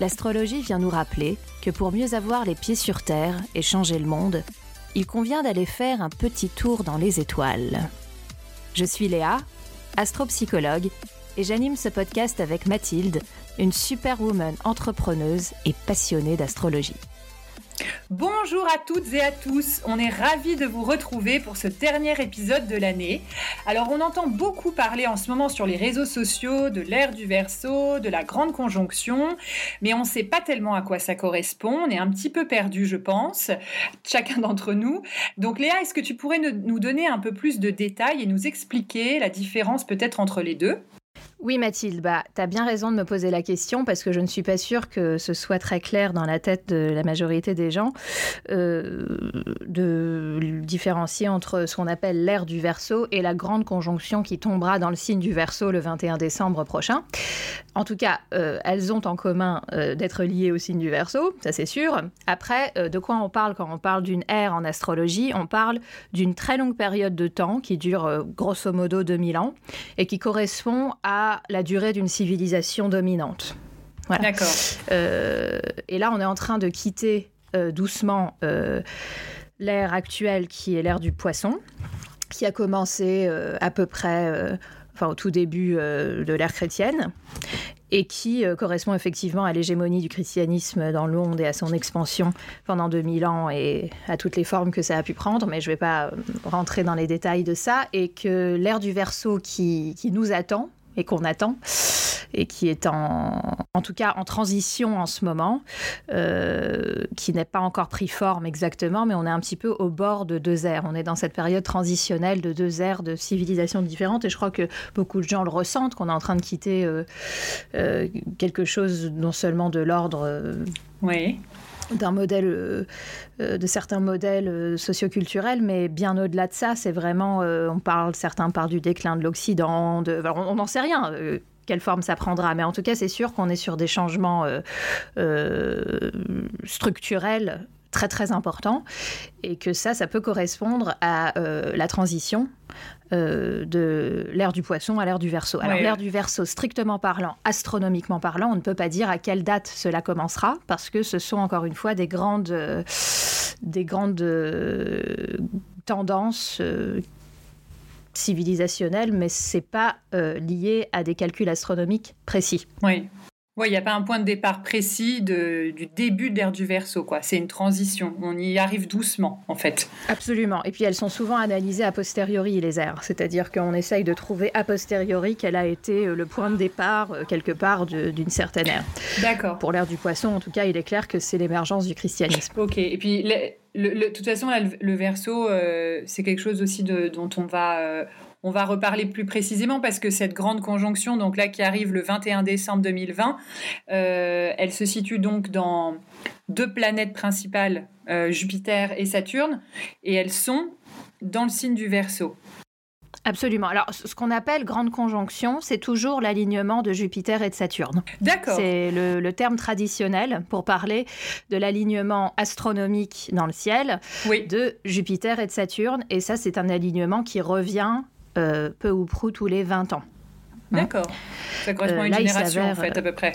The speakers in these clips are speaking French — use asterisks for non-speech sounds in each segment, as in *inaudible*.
l'astrologie vient nous rappeler que pour mieux avoir les pieds sur Terre et changer le monde, il convient d'aller faire un petit tour dans les étoiles. Je suis Léa, astropsychologue, et j'anime ce podcast avec Mathilde, une superwoman entrepreneuse et passionnée d'astrologie. Bonjour à toutes et à tous, on est ravis de vous retrouver pour ce dernier épisode de l'année. Alors on entend beaucoup parler en ce moment sur les réseaux sociaux de l'ère du verso, de la grande conjonction, mais on ne sait pas tellement à quoi ça correspond, on est un petit peu perdu je pense, chacun d'entre nous. Donc Léa, est-ce que tu pourrais nous donner un peu plus de détails et nous expliquer la différence peut-être entre les deux? Oui, Mathilde, bah, tu as bien raison de me poser la question parce que je ne suis pas sûre que ce soit très clair dans la tête de la majorité des gens euh, de différencier entre ce qu'on appelle l'ère du verso et la grande conjonction qui tombera dans le signe du verso le 21 décembre prochain. En tout cas, euh, elles ont en commun euh, d'être liées au signe du verso, ça c'est sûr. Après, de quoi on parle quand on parle d'une ère en astrologie? On parle d'une très longue période de temps qui dure grosso modo 2000 ans et qui correspond à la durée d'une civilisation dominante. D'accord. Euh, et là, on est en train de quitter euh, doucement euh, l'ère actuelle qui est l'ère du poisson, qui a commencé à peu près enfin, au tout début de l'ère chrétienne et qui correspond effectivement à l'hégémonie du christianisme dans le monde et à son expansion pendant 2000 ans et à toutes les formes que ça a pu prendre, mais je ne vais pas rentrer dans les détails de ça, et que l'ère du verso qui, qui nous attend, qu'on attend et qui est en, en tout cas en transition en ce moment, euh, qui n'est pas encore pris forme exactement, mais on est un petit peu au bord de deux ères. On est dans cette période transitionnelle de deux ères de civilisations différentes, et je crois que beaucoup de gens le ressentent, qu'on est en train de quitter euh, euh, quelque chose non seulement de l'ordre. oui d'un modèle, euh, euh, de certains modèles euh, socioculturels, mais bien au-delà de ça, c'est vraiment, on parle, certains parlent du déclin de l'Occident, on n'en sait rien quelle forme ça prendra. Mais en tout cas, c'est sûr qu'on est sur des changements structurels très très important et que ça, ça peut correspondre à euh, la transition euh, de l'ère du poisson à l'ère du verso. Alors l'ère du verso, strictement parlant, astronomiquement parlant, on ne peut pas dire à quelle date cela commencera parce que ce sont encore une fois des grandes, euh, des grandes tendances civilisationnelles, mais c'est pas lié à des calculs astronomiques précis. Oui. Oui, il n'y a pas un point de départ précis du début de l'ère du verso, quoi. C'est une transition. On y arrive doucement, en fait. Absolument. Et puis elles sont souvent analysées a posteriori, les aires. C'est-à-dire qu'on essaye de trouver a posteriori quel a été euh, le point de départ, euh, quelque part, d'une certaine ère. D'accord. Pour l'ère du poisson, en tout cas, il est clair que c'est l'émergence du christianisme. Ok. Et puis, de toute façon, le, verso, euh, c'est quelque chose aussi dont on va, on va reparler plus précisément parce que cette grande conjonction, donc là qui arrive le 21 décembre 2020, euh, elle se situe donc dans deux planètes principales, euh, Jupiter et Saturne, et elles sont dans le signe du Verseau. Absolument. Alors, ce qu'on appelle grande conjonction, c'est toujours l'alignement de Jupiter et de Saturne. D'accord. C'est le, terme traditionnel pour parler de l'alignement astronomique dans le ciel de Jupiter et de Saturne. Et ça, c'est un alignement qui revient euh, peu ou prou tous les 20 ans. Hein D'accord. Ça correspond à une euh, génération, en fait, à peu près.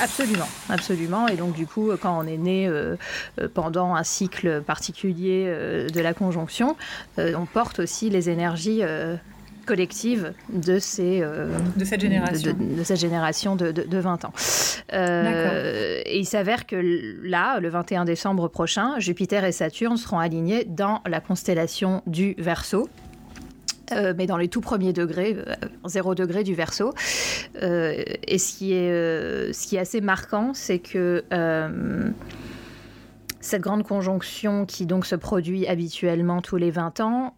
Absolument, absolument. Et donc, du coup, quand on est né euh, pendant un cycle particulier de la conjonction, on porte aussi les énergies collectives de, ces, de cette génération de, cette génération de, de 20 ans. et il s'avère que là, le 21 décembre prochain, Jupiter et Saturne seront alignés dans la constellation du Verseau, euh, mais dans les tout premiers degrés, 0 euh, degré du verso. Euh, et ce qui, est, ce qui est assez marquant, c'est que cette grande conjonction qui donc se produit habituellement tous les 20 ans,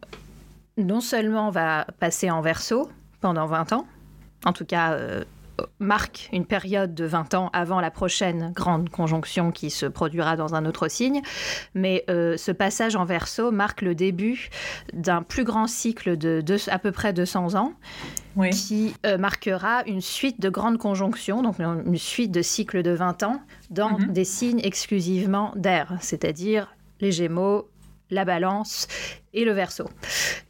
non seulement va passer en verso pendant 20 ans, en tout cas marque une période de 20 ans avant la prochaine grande conjonction qui se produira dans un autre signe. Mais euh, ce passage en verso marque le début d'un plus grand cycle de, à peu près 200 ans qui euh, marquera une suite de grandes conjonctions, donc une suite de cycles de 20 ans dans mhm. des signes exclusivement d'air, c'est-à-dire les Gémeaux, la balance et le verso.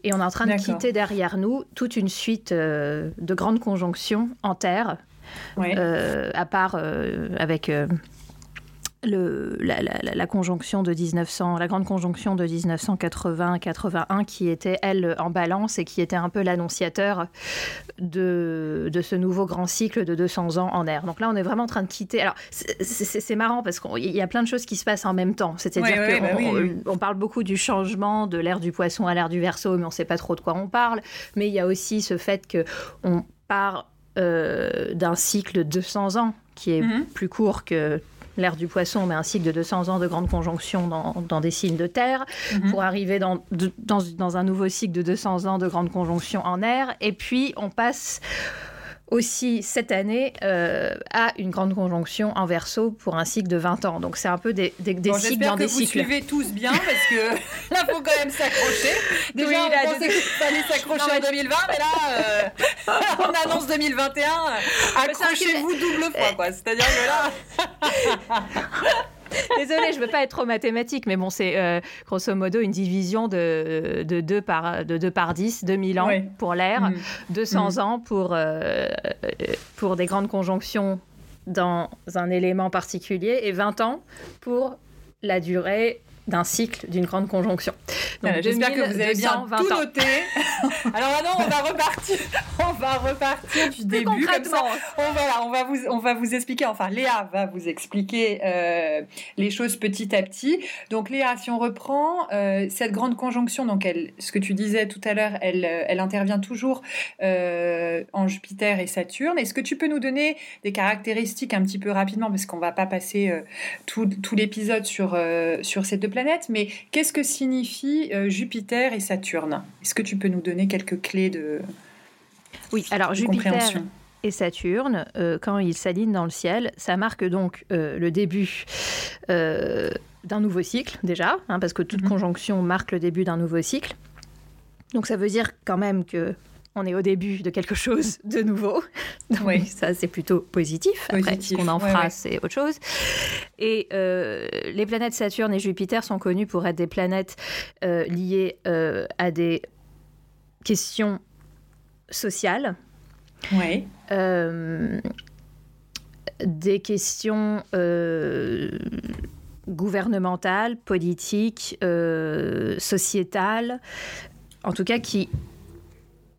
Et on est en train de quitter derrière nous toute une suite euh, de grandes conjonctions en terre, euh, à part euh, avec le, la, conjonction de 1900, la grande conjonction de 1980-81 qui était, elle, en balance et qui était un peu l'annonciateur de, de ce nouveau grand cycle de 200 ans en air. Donc là, on est vraiment en train de quitter. Alors, c'est marrant parce qu'il y a plein de choses qui se passent en même temps. C'est-à-dire qu'on bah on, parle beaucoup du changement de l'ère du poisson à l'ère du verso, mais on ne sait pas trop de quoi on parle. Mais il y a aussi ce fait qu'on part euh, d'un cycle de 200 ans qui est mm-hmm. plus court que l'ère du poisson, mais un cycle de 200 ans de grandes conjonctions dans, des signes de terre, mhm. pour arriver dans, dans, un nouveau cycle de 200 ans de grandes conjonctions en air. Et puis, on passe aussi cette année euh, à une grande conjonction en verso pour un cycle de 20 ans. Donc c'est un peu des, des, des cycles dans des cycles. J'espère que vous suivez tous bien parce que là, faut quand même s'accrocher. *laughs* Déjà, oui, on pensait qu'il fallait s'accrocher en 2020, mais là, euh, *laughs* on annonce 2021. Accrochez-vous double fois, quoi. C'est-à-dire que là... *laughs* *laughs* Désolée, je ne veux pas être trop mathématique, mais bon, c'est euh, grosso modo une division de, de, 2 par, de 2 par 10, 2000 ans pour l'air, 200 mm. mm. ans pour, euh, pour des grandes conjonctions dans un élément particulier et 20 ans pour la durée d'un cycle, d'une grande conjonction. J'espère que vous avez bien tout noté. *laughs* Alors maintenant, on va repartir, on va repartir du début comme ça. On, voilà, on va vous, on va vous expliquer. Enfin, Léa va vous expliquer euh, les choses petit à petit. Donc Léa, si on reprend euh, cette grande conjonction, donc elle, ce que tu disais tout à l'heure, elle, elle intervient toujours euh, en Jupiter et Saturne. Est-ce que tu peux nous donner des caractéristiques un petit peu rapidement, parce qu'on va pas passer tout, tout l'épisode sur sur ces deux planètes, mais qu'est-ce que signifie euh, Jupiter et Saturne? Est-ce que tu peux nous donner quelques clés de Oui, alors Jupiter et Saturne, euh, quand ils s'alignent dans le ciel, ça marque donc euh, le début d'un nouveau cycle déjà, hein, parce que toute mhm. conjonction marque le début d'un nouveau cycle. Donc ça veut dire quand même que on est au début de quelque chose de nouveau. *laughs* oui. ça, c'est plutôt positif. Après, ce qu'on en fera, c'est autre chose. Et euh, les planètes Saturne et Jupiter sont connues pour être des planètes euh, liées euh, à des questions sociales. Oui. des questions gouvernementales, politiques, sociétales, en tout cas qui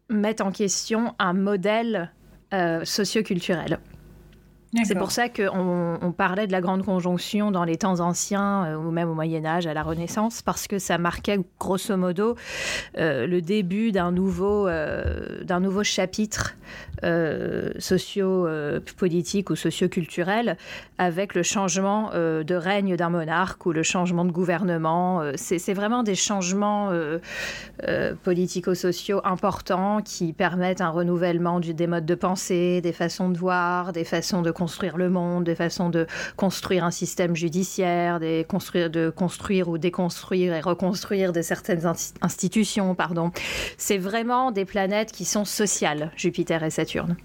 mettent en question un modèle euh, socioculturel. C'est pour ça qu'on on parlait de la grande conjonction dans les temps anciens euh, ou même au Moyen Âge, à la Renaissance, parce que ça marquait grosso modo euh, le début d'un nouveau, euh, d'un nouveau chapitre socio-politique ou socio-culturel avec le changement de règne d'un monarque ou le changement de gouvernement. C'est vraiment des changements politico-sociaux importants qui permettent un renouvellement du, des modes de pensée, des façons de voir, des façons de construire le monde, des façons de construire un système judiciaire, des de construire ou déconstruire et reconstruire de certaines institutions. Pardon. C'est vraiment des planètes qui sont sociales, Jupiter et Saturne.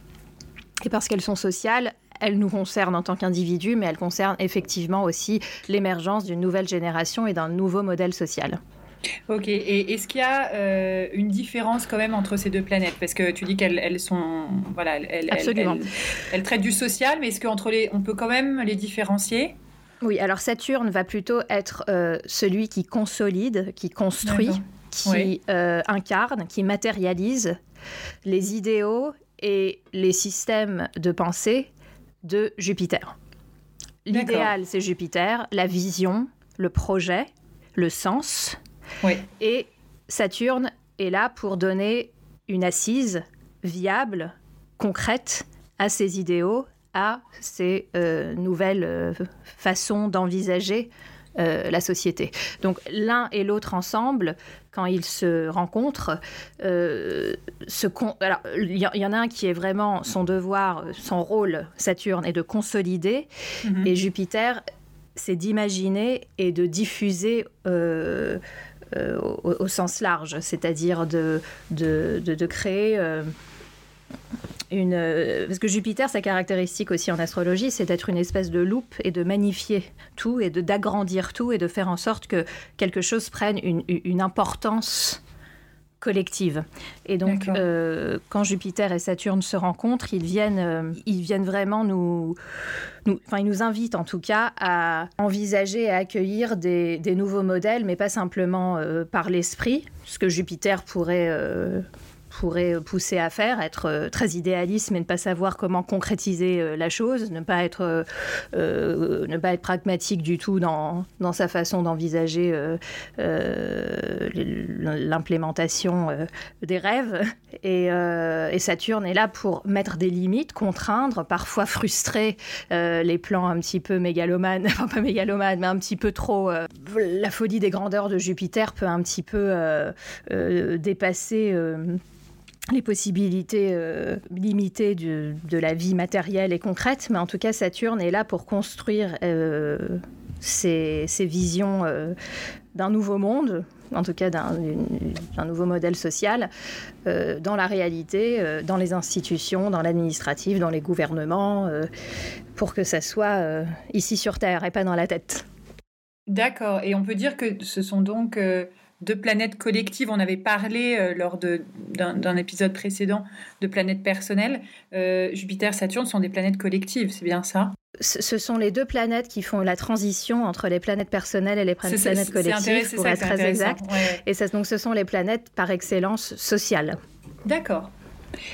Et parce qu'elles sont sociales, elles nous concernent en tant qu'individus, mais elles concernent effectivement aussi l'émergence d'une nouvelle génération et d'un nouveau modèle social. Ok, et est-ce qu'il y a euh, une différence quand même entre ces deux planètes? Parce que tu dis qu'elles sont, voilà, elles, elles, traitent du social, mais est-ce qu'entre les, on peut quand même les différencier? Oui, alors Saturne va plutôt être euh, celui qui consolide, qui construit, qui euh, incarne, qui matérialise les idéaux et les systèmes de pensée de Jupiter. L'idéal, c'est Jupiter, la vision, le projet, le sens, et Saturne est là pour donner une assise viable, concrète à ces idéaux, à ces euh, nouvelles euh, façons d'envisager la société. Donc l'un et l'autre ensemble, quand ils se rencontrent, il y, en a un qui est vraiment son devoir, son rôle, Saturne, est de consolider, mm-hmm. et Jupiter, c'est d'imaginer et de diffuser euh, au, sens large, c'est-à-dire de, de, de, créer euh, une... Parce que Jupiter, sa caractéristique aussi en astrologie, c'est d'être une espèce de loupe et de magnifier tout et d'agrandir tout et de faire en sorte que quelque chose prenne une, une importance collective. Et donc, euh, quand Jupiter et Saturne se rencontrent, ils viennent, euh, ils viennent vraiment nous, enfin, ils nous invitent en tout cas à envisager et à accueillir des, des nouveaux modèles, mais pas simplement euh, par l'esprit, ce que Jupiter pourrait pourrait pousser à faire, être euh, très idéaliste mais ne pas savoir comment concrétiser euh, la chose, ne pas être, euh, ne pas être pragmatique du tout dans, dans sa façon d'envisager l'implémentation des rêves. Et, Saturne est là pour mettre des limites, contraindre, parfois frustrer les plans un petit peu mégalomanes, *laughs* enfin pas mégalomanes, mais un petit peu trop. la folie des grandeurs de Jupiter peut un petit peu dépasser les possibilités euh, limitées de, la vie matérielle et concrète, mais en tout cas Saturne est là pour construire euh, ces, visions euh, d'un nouveau monde, en tout cas d'un nouveau modèle social, dans la réalité, dans les institutions, dans l'administratif, dans les gouvernements, pour que ça soit ici sur Terre et pas dans la tête. D'accord, et on peut dire que ce sont donc de planètes collectives. On avait parlé euh, lors d'un épisode précédent de planètes personnelles. Euh, Jupiter, Saturne sont des planètes collectives, c'est bien ça? Ce sont les deux planètes qui font la transition entre les planètes personnelles et les planètes collectives, pour être très exact. Et donc, ce sont les planètes par excellence sociales. D'accord.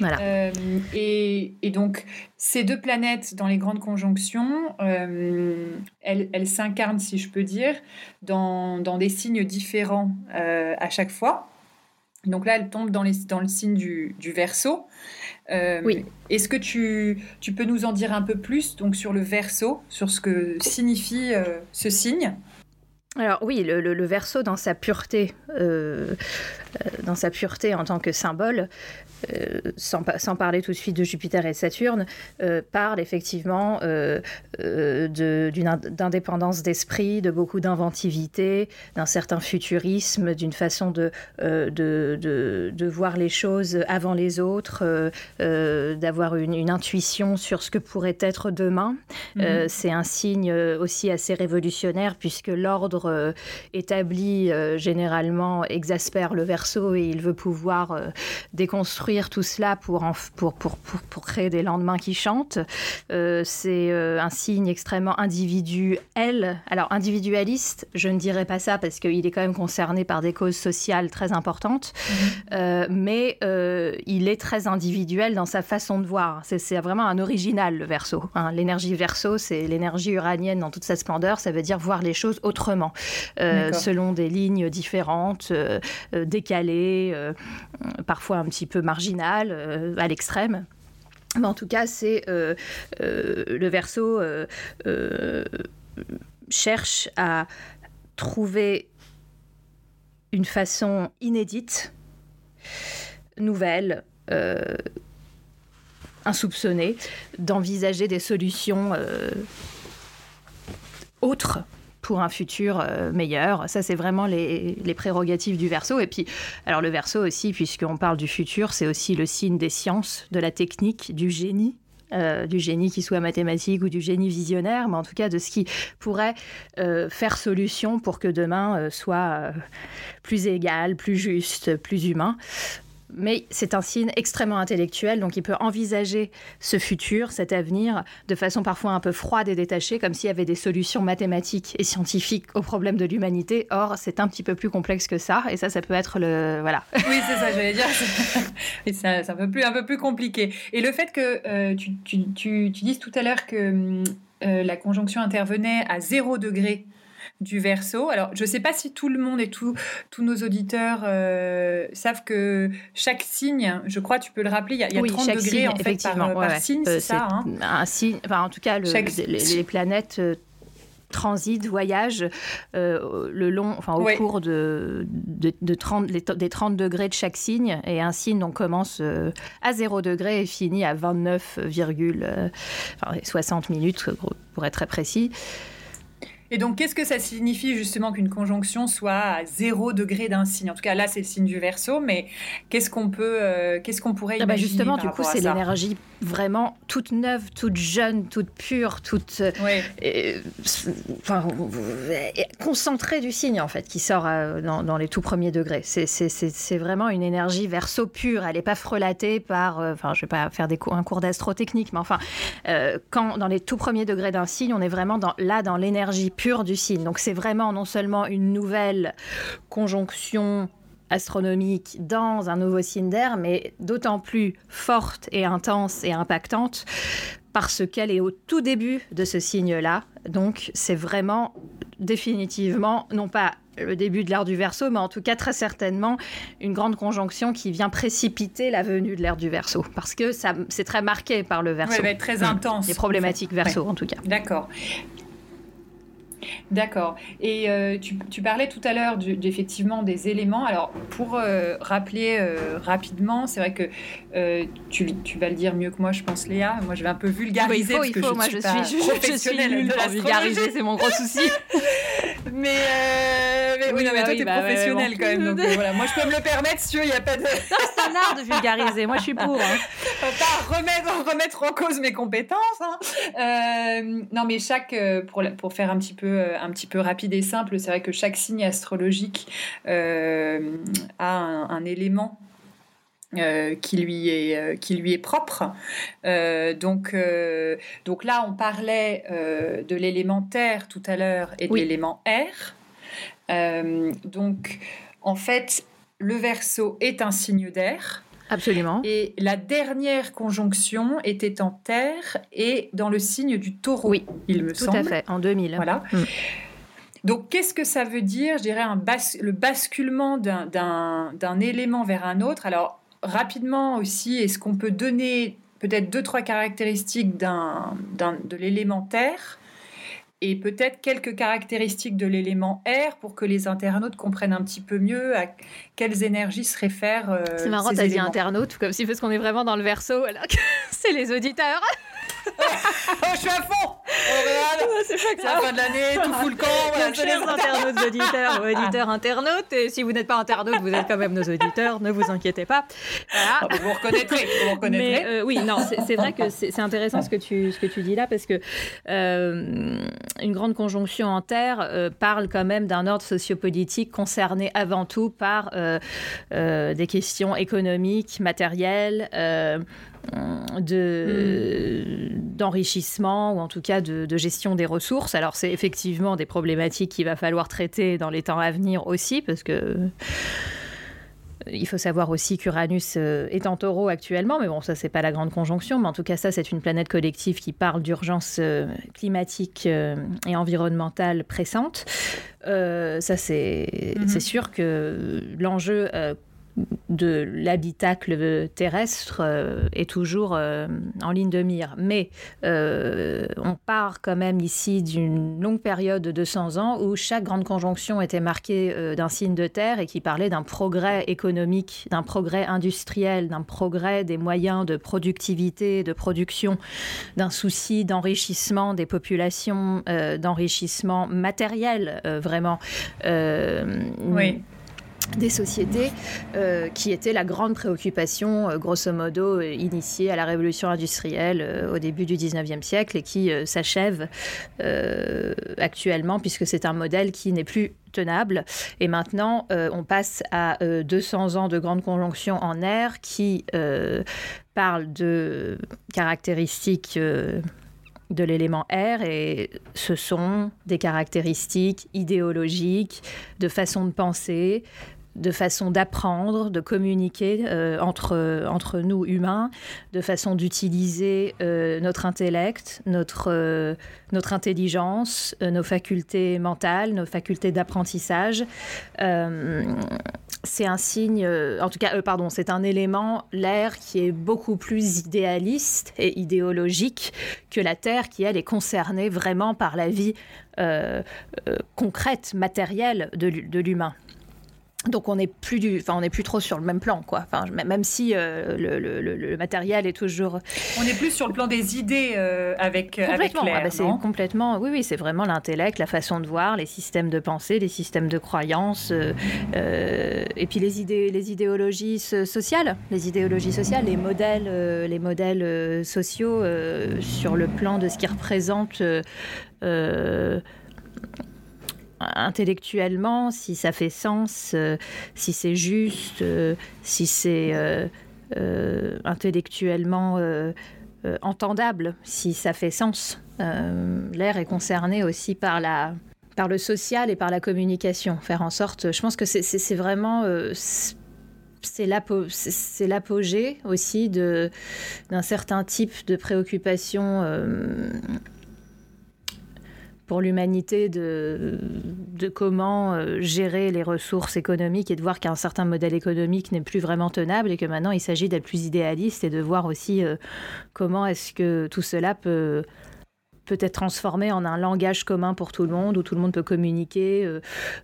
Euh, et, donc, ces deux planètes dans les grandes conjonctions, euh, elles, s'incarnent, si je peux dire, dans, des signes différents euh, à chaque fois. Donc là, elles tombent dans, dans le signe du, du verso. oui. Est-ce que tu, tu, peux nous en dire un peu plus donc, sur le verso, sur ce que signifie ce signe? Alors oui, le, le, verso dans sa pureté, dans sa pureté en tant que symbole, euh, sans, sans, parler tout de suite de Jupiter et Saturne, euh, parle effectivement euh, d'une d'indépendance d'esprit, de beaucoup d'inventivité, d'un certain futurisme, d'une façon de, de, de, voir les choses avant les autres, d'avoir une, une, intuition sur ce que pourrait être demain. Mhm. C'est un signe aussi assez révolutionnaire puisque l'ordre établi généralement exaspère le verso et il veut pouvoir déconstruire tout cela pour, pour, pour, pour, créer des lendemains qui chantent. Euh, c'est euh, un signe extrêmement individuel. Alors, individualiste, je ne dirais pas ça parce qu'il est quand même concerné par des causes sociales très importantes, mhm. euh, mais il est très individuel dans sa façon de voir. C'est vraiment un original, le verso. Hein. L'énergie verso, c'est l'énergie uranienne dans toute sa splendeur. Ça veut dire voir les choses autrement, selon des lignes différentes, décalées, parfois un petit peu marginales euh, à l'extrême. Mais en tout cas, c'est euh, euh, le verso cherche à trouver une façon inédite, nouvelle, insoupçonnée, d'envisager des solutions autres pour un futur euh, meilleur. Ça, c'est vraiment les, prérogatives du verso. Et puis, alors le verso aussi, puisqu'on parle du futur, c'est aussi le signe des sciences, de la technique, du génie. Euh, du génie qui soit mathématique ou du génie visionnaire, mais en tout cas de ce qui pourrait euh, faire solution pour que demain soit plus égal, plus juste, plus humain mais c'est un signe extrêmement intellectuel, donc il peut envisager ce futur, cet avenir, de façon parfois un peu froide et détachée, comme s'il y avait des solutions mathématiques et scientifiques aux problèmes de l'humanité. Or, c'est un petit peu plus complexe que ça, et ça, ça peut être le... Voilà. *laughs* Oui, c'est ça, j'allais dire. c'est un, peu plus, un peu plus compliqué. Et le fait que euh, tu, dises tout à l'heure que euh, la conjonction intervenait à zéro degré du verso. Alors, je ne sais pas si tout le monde et tous nos auditeurs euh, savent que chaque signe, je crois, tu peux le rappeler, il y a, 30 degrés en fait, par, signe, c'est ça hein un signe, enfin, en tout cas, les, planètes euh, transitent, voyagent le long, enfin, au cours de, de, 30, des 30 degrés de chaque signe. Et un signe donc, commence à 0 degré et finit à 29,60 minutes, pour être très précis. Et donc, qu'est-ce que ça signifie justement qu'une conjonction soit à zéro degré d'un signe En tout cas, là, c'est le signe du verso, mais qu'est-ce qu'on peut, euh, qu'est-ce qu'on pourrait ah bah, imaginer Justement, du coup, c'est l'énergie vraiment toute neuve, toute jeune, toute pure, toute euh, enfin, concentrée du signe en fait, qui sort euh, dans, les tout premiers degrés. C'est vraiment une énergie verso pure. Elle n'est pas frelatée par, enfin, je vais pas faire des un cours d'astrotechnique, mais enfin, quand dans les tout premiers degrés d'un signe, on est vraiment dans, là dans l'énergie pure du signe. Donc c'est vraiment non seulement une nouvelle conjonction astronomique dans un nouveau signe d'air, mais d'autant plus forte et intense et impactante parce qu'elle est au tout début de ce signe-là. Donc c'est vraiment définitivement, non pas le début de l'ère du Verseau, mais en tout cas très certainement une grande conjonction qui vient précipiter la venue de l'ère du Verseau, parce que ça c'est très marqué par le Verseau. Ouais, très intense. Les problématiques Verseau en tout cas. D'accord. D'accord. Et euh, tu, parlais tout à l'heure effectivement des éléments. Alors, pour euh, rappeler euh, rapidement, c'est vrai que tu, vas le dire mieux que moi, je pense, Léa. Moi, je vais un peu vulgariser. il faut, parce que moi, je suis, professionnelle je, vulgariser, c'est mon gros souci. *laughs* mais, oui, mais toi, tu es bah professionnelle quand même. Donc, voilà. Moi, je peux me le permettre, si il n'y a pas de. c'est un art de vulgariser. Moi, je suis pour. Hein. Pas remettre, remettre en cause mes compétences. Hein. non, mais chaque, pour, pour faire un petit peu euh, un petit peu rapide et simple, c'est vrai que chaque signe astrologique euh, a un, élément euh, qui, lui est, qui lui est propre. donc, donc là, on parlait de l'élément terre tout à l'heure et de l'élément air. donc, en fait, le verso est un signe d'air. Absolument. Et la dernière conjonction était en terre et dans le signe du taureau, oui, il me semble. Tout à fait, en 2000. Voilà. Mm. Donc, qu'est-ce que ça veut dire Je dirais un le basculement d'un élément vers un autre? Alors, rapidement aussi, est-ce qu'on peut donner peut-être deux, trois caractéristiques de l'élémentaire? Et peut-être quelques caractéristiques de l'élément air pour que les internautes comprennent un petit peu mieux à quelles énergies se réfèrent. Euh, c'est marrant, t'as dit internautes, comme si parce qu'on est vraiment dans le verso, alors que *laughs* c'est les auditeurs. Oh, je suis à fond C'est la fin de l'année, tout fout le camp. Voilà, chers internautes, auditeurs, *laughs* auditeurs, internautes, et si vous n'êtes pas internautes, vous êtes quand même nos auditeurs, ne vous inquiétez pas. Voilà. Ah, vous reconnaîtrez, vous reconnaîtrez. Mais, euh, oui, non, c'est vrai que c'est intéressant ce que, tu, ce que tu dis là, parce que euh, une grande conjonction en Terre euh, parle quand même d'un ordre sociopolitique concerné avant tout par des questions économiques, matérielles, de, d'enrichissement ou en tout cas de, gestion des ressources. Alors c'est effectivement des problématiques qu'il va falloir traiter dans les temps à venir aussi parce que euh, il faut savoir aussi qu'Uranus euh, est en taureau actuellement, mais bon, ça, c'est pas la grande conjonction, mais en tout cas, ça, c'est une planète collective qui parle d'urgence euh, climatique et environnementale pressante. ça, c'est, c'est sûr que l'enjeu de l'habitacle terrestre euh, est toujours euh, en ligne de mire. Mais euh, on part quand même ici d'une longue période de 200 ans où chaque grande conjonction était marquée d'un signe de terre et qui parlait d'un progrès économique, d'un progrès industriel, d'un progrès des moyens de productivité, de production, d'un souci d'enrichissement des populations, d'enrichissement matériel, vraiment. oui des sociétés euh, qui était la grande préoccupation, euh, grosso modo, euh, initiée à la révolution industrielle au début du 19e siècle et qui s'achève actuellement puisque c'est un modèle qui n'est plus tenable. Et maintenant, on passe à 200 ans de grande conjonction en air qui parle de caractéristiques de l'élément R et ce sont des caractéristiques idéologiques, de façon de penser, de façon d'apprendre, de communiquer euh, entre, entre nous humains, de façon d'utiliser euh, notre intellect, notre, euh, notre intelligence, nos facultés mentales, nos facultés d'apprentissage c'est un signe, en tout cas, pardon, c'est un élément, l'air, qui est beaucoup plus idéaliste et idéologique que la Terre, qui, elle, est concernée vraiment par la vie concrète, matérielle de l'humain. Donc on n'est plus du, enfin on n'est plus trop sur le même plan quoi. Enfin même si euh, le, matériel est toujours. On est plus sur le plan des idées euh, avec complètement. Avec ah bah, c'est complètement. Oui oui c'est vraiment l'intellect, la façon de voir, les systèmes de pensée, les systèmes de croyances, euh, et puis les idées, les idéologies sociales, les idéologies sociales, les modèles, les modèles sociaux sur le plan de ce qui représente intellectuellement, si ça fait sens, euh, si c'est juste, euh, si c'est euh, intellectuellement entendable, si ça fait sens. L'air est concerné aussi par la par le social et par la communication. Faire en sorte, je pense que c'est vraiment c'est l'apogée aussi d'un certain type de préoccupation pour l'humanité de, de, comment euh, gérer les ressources économiques et de voir qu'un certain modèle économique n'est plus vraiment tenable et que maintenant il s'agit d'être plus idéaliste et de voir aussi euh, comment est-ce que tout cela peut peut être transformé en un langage commun pour tout le monde, où tout le monde peut communiquer,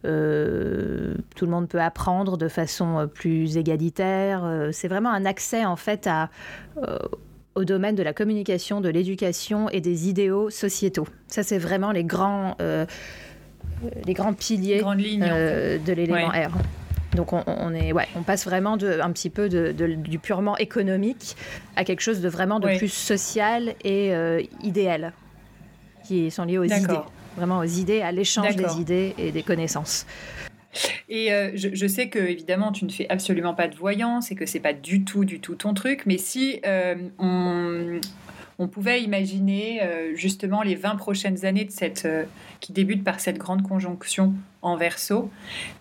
euh, tout le monde peut apprendre de façon plus égalitaire. C'est vraiment un accès en fait à au domaine de la communication, de l'éducation et des idéaux sociétaux. Ça, c'est vraiment les grands, euh, les grands piliers euh, de l'élément R. Donc on, est, ouais, on passe vraiment de, un petit peu de, du purement économique à quelque chose de vraiment de plus social et euh, idéal, qui sont liés aux idées, vraiment aux idées, à l'échange des idées et des connaissances. Et euh, je, sais que évidemment tu ne fais absolument pas de voyance et que c'est pas du tout, du tout ton truc, mais si euh, on, pouvait imaginer euh, justement les 20 prochaines années de cette, qui débutent par cette grande conjonction en verso,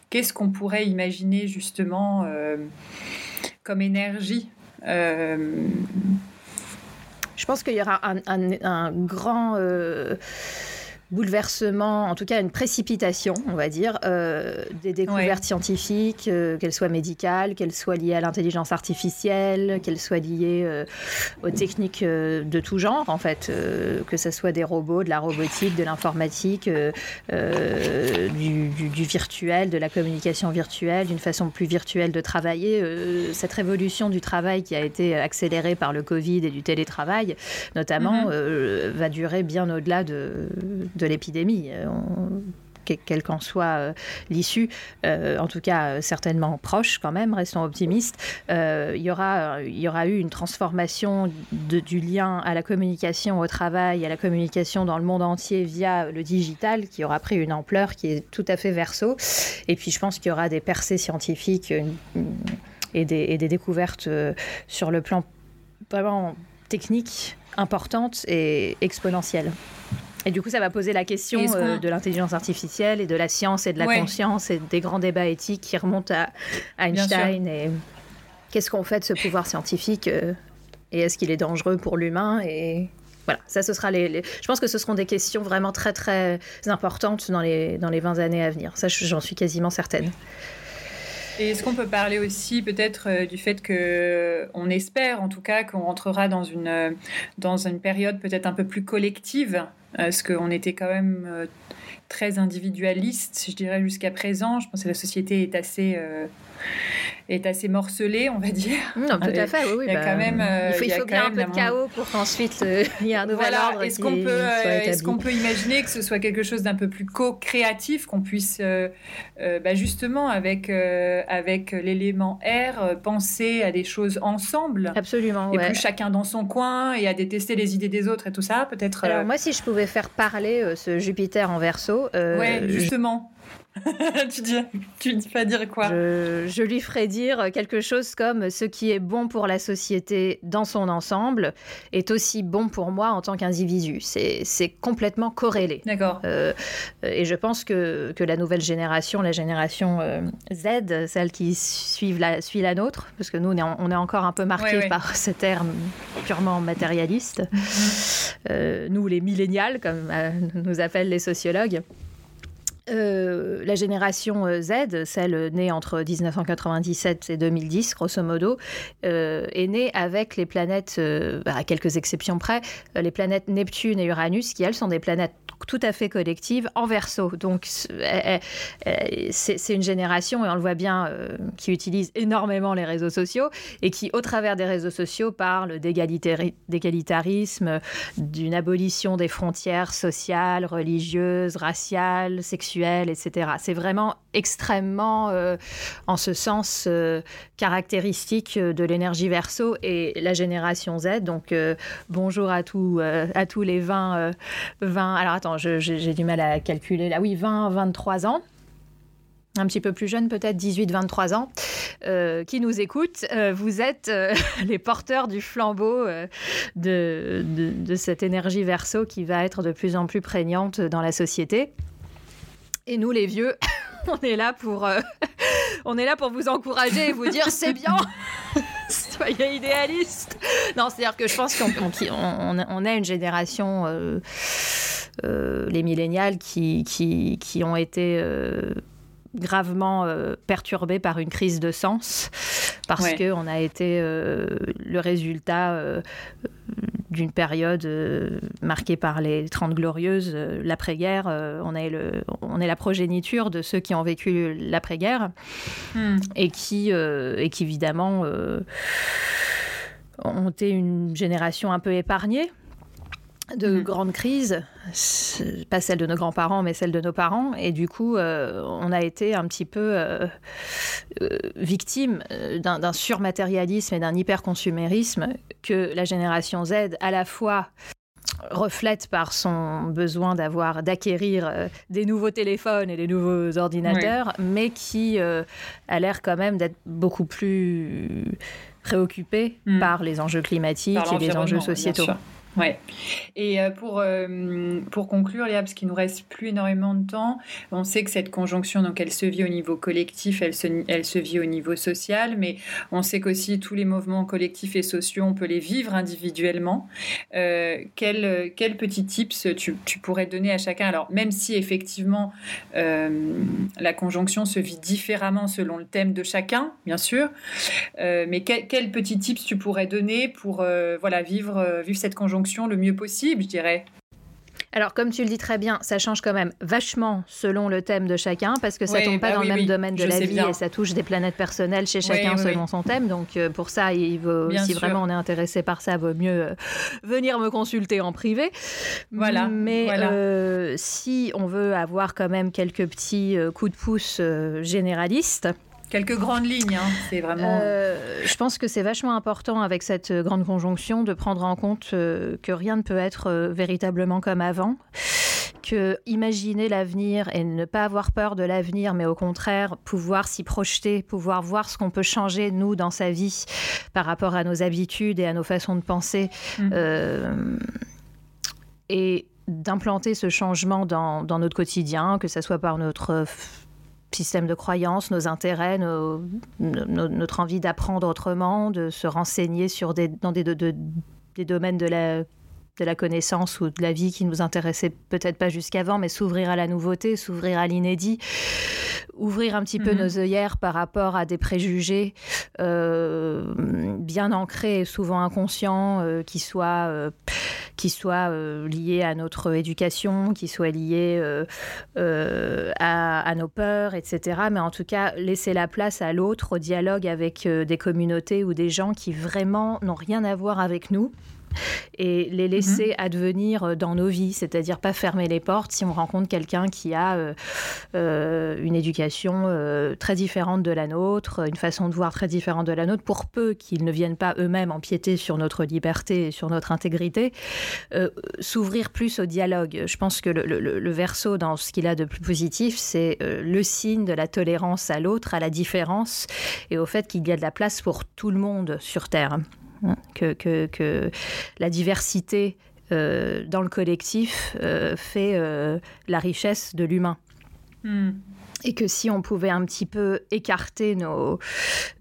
qu'est-ce qu'on pourrait imaginer justement comme énergie Je pense qu'il y aura un, un grand bouleversement, en tout cas une précipitation, on va dire, euh, des découvertes scientifiques, euh, qu'elles soient médicales, qu'elles soient liées à l'intelligence artificielle, qu'elles soient liées euh, aux techniques de tout genre, en fait, que ce soit des robots, de la robotique, de l'informatique, du, du, virtuel, de la communication virtuelle, d'une façon plus virtuelle de travailler. cette révolution du travail qui a été accélérée par le Covid et du télétravail, notamment, mm-hmm. va durer bien au-delà de de l'épidémie euh, quelle qu'en soit euh, l'issue, euh, en tout cas certainement proche quand même, restons optimistes, il, y aura, il y aura eu une transformation du lien à la communication au travail, à la communication dans le monde entier via le digital qui aura pris une ampleur qui est tout à fait verso. Et puis je pense qu'il y aura des percées scientifiques et des, et des découvertes sur le plan vraiment technique importantes et exponentielles. Et du coup, ça va poser la question euh, de l'intelligence artificielle et de la science et de la conscience et des grands débats éthiques qui remontent à, Einstein. Et qu'est-ce qu'on fait de ce pouvoir scientifique euh, Et est-ce qu'il est dangereux pour l'humain Et voilà, ça, ce sera les, Je pense que ce seront des questions vraiment très, très importantes dans les, dans les 20 années à venir. Ça, j'en suis quasiment certaine. Est-ce qu'on peut parler aussi peut-être euh, du fait que on espère en tout cas qu'on rentrera dans une, dans une période peut-être un peu plus collective parce qu'on était quand même euh, très individualiste, je dirais, jusqu'à présent. Je pense que la société est assez, euh, est assez morcelée, on va dire. Non, tout à fait, oui. il, y a bah, quand même, euh, il faut, bien un peu de chaos pour qu'ensuite il y ait un nouvel ordre. Est-ce qu'on peut, est qu'on peut imaginer que ce soit quelque chose d'un peu plus co-créatif, qu'on puisse bah, justement, avec, avec l'élément R, penser à des choses ensemble Absolument. Et plus chacun dans son coin et à détester les idées des autres et tout ça, peut-être. Alors, moi, si je pouvais faire parler ce Jupiter en verso, euh, ouais, justement. *laughs* tu, dis, tu dis pas dire quoi je, lui ferai dire quelque chose comme ce qui est bon pour la société dans son ensemble est aussi bon pour moi en tant qu'individu. C'est complètement corrélé. D'accord. Euh, et je pense que, que, la nouvelle génération, la génération euh, Z, celle qui suit la, suit la nôtre, parce que nous, on est, on est encore un peu marqué par ce terme purement matérialiste, mm-hmm. nous, les millénials, comme nous appellent les sociologues, euh, la génération euh, Z, celle née entre 1997 et 2010, grosso modo, euh, est née avec les planètes, bah, à quelques exceptions près, les planètes Neptune et Uranus, qui elles sont des planètes tout à fait collectives en verso. Donc c'est une génération, et on le voit bien, qui utilise énormément les réseaux sociaux et qui, au travers des réseaux sociaux, parle d'égalitarisme, d'une abolition des frontières sociales, religieuses, raciales, sexuelles etc. C'est vraiment extrêmement, euh, en ce sens, euh, caractéristique de l'énergie verso et la génération Z. Donc, euh, bonjour à, tous à tous les 20, 20 alors attends, j'ai du mal à calculer là, oui, 20, 23 ans un petit peu plus jeune, peut-être 18-23 ans, qui nous écoutent. vous êtes *laughs* les porteurs du flambeau de, de, cette énergie verso qui va être de plus en plus prégnante dans la société. Et nous, les vieux, *laughs* on est là pour, euh, *laughs* on est là pour vous encourager et vous dire c'est bien. Soyez idéaliste. Non, c'est-à-dire que je pense qu'on on, est une génération, euh, euh, les millénials, qui, qui, qui, ont été gravement perturbés par une crise de sens parce qu'on a été le résultat d'une période euh, marquée par les Trente Glorieuses, euh, l'après-guerre. Euh, on, est le, on est la progéniture de ceux qui ont vécu l'après-guerre hmm. et, qui, et qui, évidemment, ont été une génération un peu épargnée de mhm. grandes crises, pas celle de nos grands-parents, mais celle de nos parents. Et du coup, euh, on a été un petit peu euh, euh, victime d'un surmatérialisme et d'un hyperconsumérisme que la génération Z, à la fois reflète par son besoin d'avoir d'acquérir des nouveaux téléphones et des nouveaux ordinateurs, mais qui a l'air quand même d'être beaucoup plus préoccupé hmm. par les enjeux climatiques et les enjeux sociétaux. Ouais. Et euh, pour, euh, pour conclure, Léa, parce qu'il nous reste plus énormément de temps, on sait que cette conjonction, donc elle se vit au niveau collectif, elle se, elle se vit au niveau social, mais on sait qu'aussi tous les mouvements collectifs et sociaux, on peut les vivre individuellement. Euh, quel, quel petit tips tu, tu, pourrais donner à chacun? Alors, même si effectivement la conjonction se vit différemment selon le thème de chacun, bien sûr, mais quel, quel, petit tips tu pourrais donner pour voilà, vivre, vivre cette conjonction? Le mieux possible, je dirais. Alors, comme tu le dis très bien, ça change quand même vachement selon le thème de chacun, parce que ça ne tombe pas bah dans le même domaine de la vie et ça touche des planètes personnelles chez chacun selon son thème. Donc, euh, pour ça, il vaut, si vraiment on est intéressé par ça, vaut mieux euh, venir me consulter en privé. Voilà. Mais euh, si on veut avoir quand même quelques petits coups de pouce généralistes, Quelques grandes lignes, hein. c'est vraiment. Euh, je pense que c'est vachement important avec cette grande conjonction de prendre en compte euh, que rien ne peut être euh, véritablement comme avant, que imaginer l'avenir et ne pas avoir peur de l'avenir, mais au contraire pouvoir s'y projeter, pouvoir voir ce qu'on peut changer nous dans sa vie par rapport à nos habitudes et à nos façons de penser, mmh. et d'implanter ce changement dans, dans, notre quotidien, que ce soit par notre système de croyances, nos intérêts, notre envie d'apprendre autrement, de se renseigner sur des, dans des, des domaines de la, de la connaissance ou de la vie qui nous intéressait peut-être pas jusqu'avant, mais s'ouvrir à la nouveauté, s'ouvrir à l'inédit, ouvrir un petit peu mhm. nos œillères par rapport à des préjugés euh, bien ancrés et souvent inconscients, euh, qui soient, euh, qui soient liés à notre éducation, qui soient liés à, à, nos peurs, etc. Mais en tout cas, laisser la place à l'autre, au dialogue avec des communautés ou des gens qui vraiment n'ont rien à voir avec nous et les laisser mhm. advenir euh, dans nos vies, c'est-à-dire pas fermer les portes si on rencontre quelqu'un qui a euh, euh, une éducation très différente de la nôtre, une façon de voir très différente de la nôtre, pour peu qu'ils ne viennent pas eux-mêmes empiéter sur notre liberté et sur notre intégrité, s'ouvrir plus au dialogue. Je pense que le, le verso dans ce qu'il a de plus positif, c'est le signe de la tolérance à l'autre, à la différence et au fait qu'il y a de la place pour tout le monde sur Terre. Hein, que, que, la diversité euh, dans le collectif euh, fait euh, la richesse de l'humain. Hmm. Et que si on pouvait un petit peu écarter nos,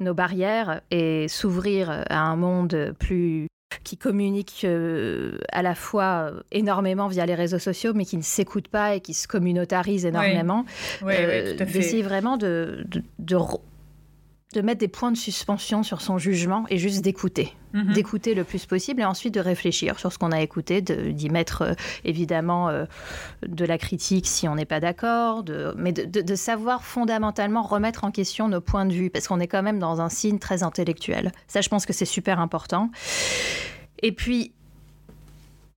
nos barrières et s'ouvrir à un monde plus qui communiquent à la fois énormément via les réseaux sociaux, mais qui ne s'écoutent pas et qui se communautarisent énormément. Oui. D'essayer vraiment de, de, de de mettre des points de suspension sur son jugement et juste d'écouter. Mhm. D'écouter le plus possible et ensuite de réfléchir sur ce qu'on a écouté, d'y mettre euh, évidemment euh, de la critique si on n'est pas d'accord, mais de, savoir fondamentalement remettre en question nos points de vue parce qu'on est quand même dans un signe très intellectuel. Ça, je pense que c'est super important. Et puis,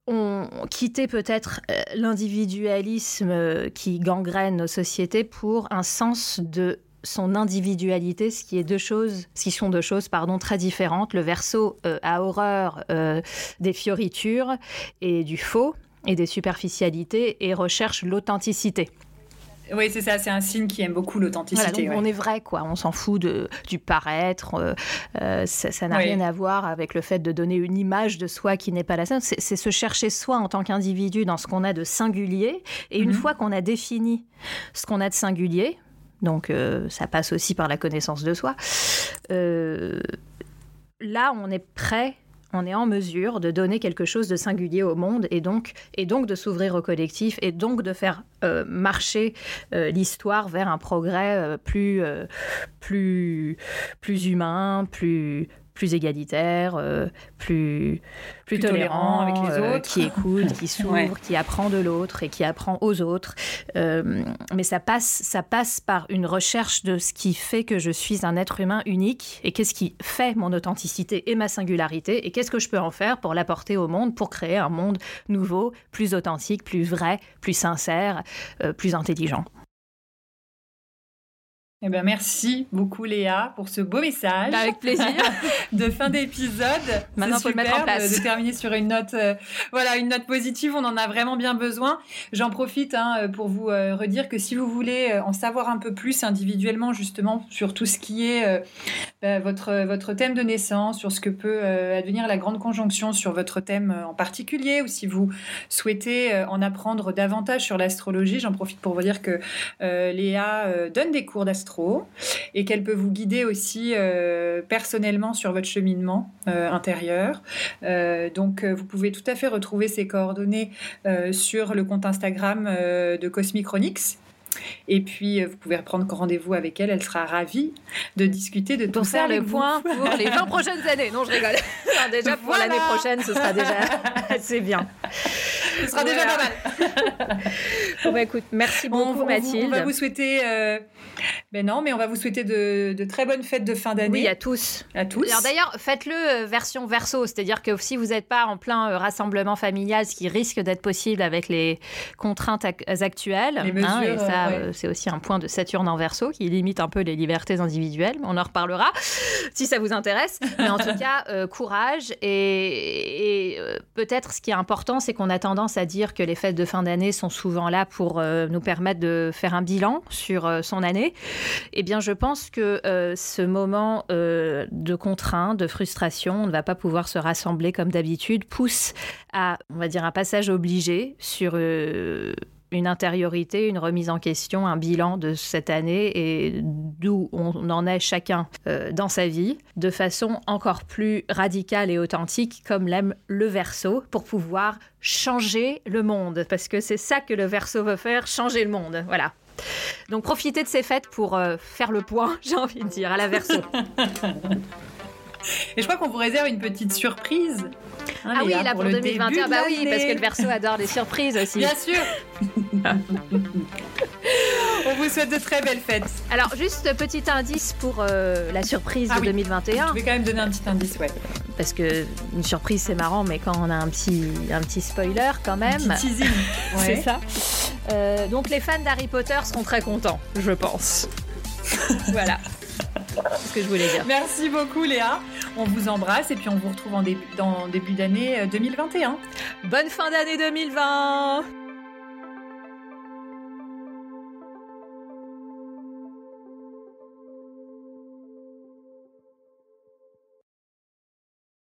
on quittait peut-être euh, l'individualisme qui gangrène nos sociétés pour un sens de son individualité, ce qui est deux choses, ce qui sont deux choses pardon très différentes. Le verso euh, a horreur euh, des fioritures et du faux et des superficialités et recherche l'authenticité. Oui, c'est ça, c'est un signe qui aime beaucoup l'authenticité. On est vrai, quoi. On s'en fout de, du paraître. Euh, ça n'a rien à voir avec le fait de donner une image de soi qui n'est pas la sienne. C'est se chercher soi en tant qu'individu dans ce qu'on a de singulier. Et une mhm. fois qu'on a défini ce qu'on a de singulier, donc euh, ça passe aussi par la connaissance de soi. Euh, là, on est prêt on est en mesure de donner quelque chose de singulier au monde et donc, et donc de s'ouvrir au collectif et donc de faire euh, marcher l'histoire vers un progrès plus, plus, plus humain, plus, plus égalitaire, euh, plus, plus, tolérant, avec les euh, autres, qui écoute, qui *laughs* s'ouvre, qui apprend de l'autre et qui apprend aux autres. Euh, mais ça passe, ça passe par une recherche de ce qui fait que je suis un être humain unique et qu'est-ce qui fait mon authenticité et ma singularité et qu'est-ce que je peux en faire pour l'apporter au monde, pour créer un monde nouveau, plus authentique, plus vrai, plus sincère, plus intelligent. Eh ben, merci beaucoup Léa pour ce beau message. Avec plaisir. *laughs* de fin d'épisode. *laughs* Maintenant, faut le mettre en place. De, terminer sur une note, euh, voilà, une note positive. On en a vraiment bien besoin. J'en profite hein, pour vous euh, redire que si vous voulez euh, en savoir un peu plus individuellement, justement, sur tout ce qui est bah, votre, votre thème de naissance, sur ce que peut advenir la grande conjonction, sur votre thème en particulier, ou si vous souhaitez en apprendre davantage sur l'astrologie, j'en profite pour vous dire que Léa donne des cours d'astrologie et qu'elle peut vous guider aussi euh, personnellement sur votre cheminement euh, intérieur. Euh, donc vous pouvez tout à fait retrouver ses coordonnées sur le compte Instagram de Cosmicronix. Et puis, vous pouvez reprendre rendez-vous avec elle. Elle sera ravie de discuter de tout faire le point *laughs* pour les 20 prochaines années. Non, je rigole. *laughs* déjà, pour l'année prochaine, ce sera déjà *laughs* assez bien. Ce sera déjà pas mal. *laughs* bon, bah, écoute, merci beaucoup, Mathilde. On va vous souhaiter ben non, mais on va vous souhaiter de, très bonnes fêtes de fin d'année. Oui, à tous. À tous. Alors d'ailleurs, faites-le euh, version verso, c'est-à-dire que si vous n'êtes pas en plein euh, rassemblement familial, ce qui risque d'être possible avec les contraintes actuelles, les hein, et ça, euh, c'est aussi un point de Saturne en verso qui limite un peu les libertés individuelles. On en reparlera *laughs* si ça vous intéresse. Mais en tout *laughs* cas, courage et, peut-être ce qui est important, c'est qu'on a tendance à dire que les fêtes de fin d'année sont souvent là pour nous permettre de faire un bilan sur son année. Eh bien, je pense que euh, ce moment euh, de contrainte, de frustration, on ne va pas pouvoir se rassembler comme d'habitude, pousse à, on va dire, un passage obligé sur euh, une intériorité, une remise en question, un bilan de cette année et d'où on en est chacun dans sa vie, de façon encore plus radicale et authentique, comme l'aime le verso, pour pouvoir changer le monde. Parce que c'est ça que le verso veut faire, changer le monde. Voilà. Donc profitez de ces fêtes pour euh, faire le point, *laughs* j'ai envie de dire, à la verso. Et je crois qu'on vous réserve une petite surprise. Hein, ah oui, là pour, 2021, bah oui, parce que le verso adore les surprises aussi. Bien sûr. *laughs* On vous souhaite de très belles fêtes. Alors, juste petit indice pour euh, la surprise ah de 2021. Je vais quand même donner un petit indice, ouais. Parce que une surprise, c'est marrant, mais quand on a un petit, un petit spoiler quand même. Un petit *laughs* c'est ça. Euh, donc, les fans d'Harry Potter seront très contents, je pense. *laughs* voilà. C'est ce que je voulais dire. Merci beaucoup Léa. On vous embrasse et puis on vous retrouve en début, dans début d'année 2021. Euh, Bonne fin d'année 2020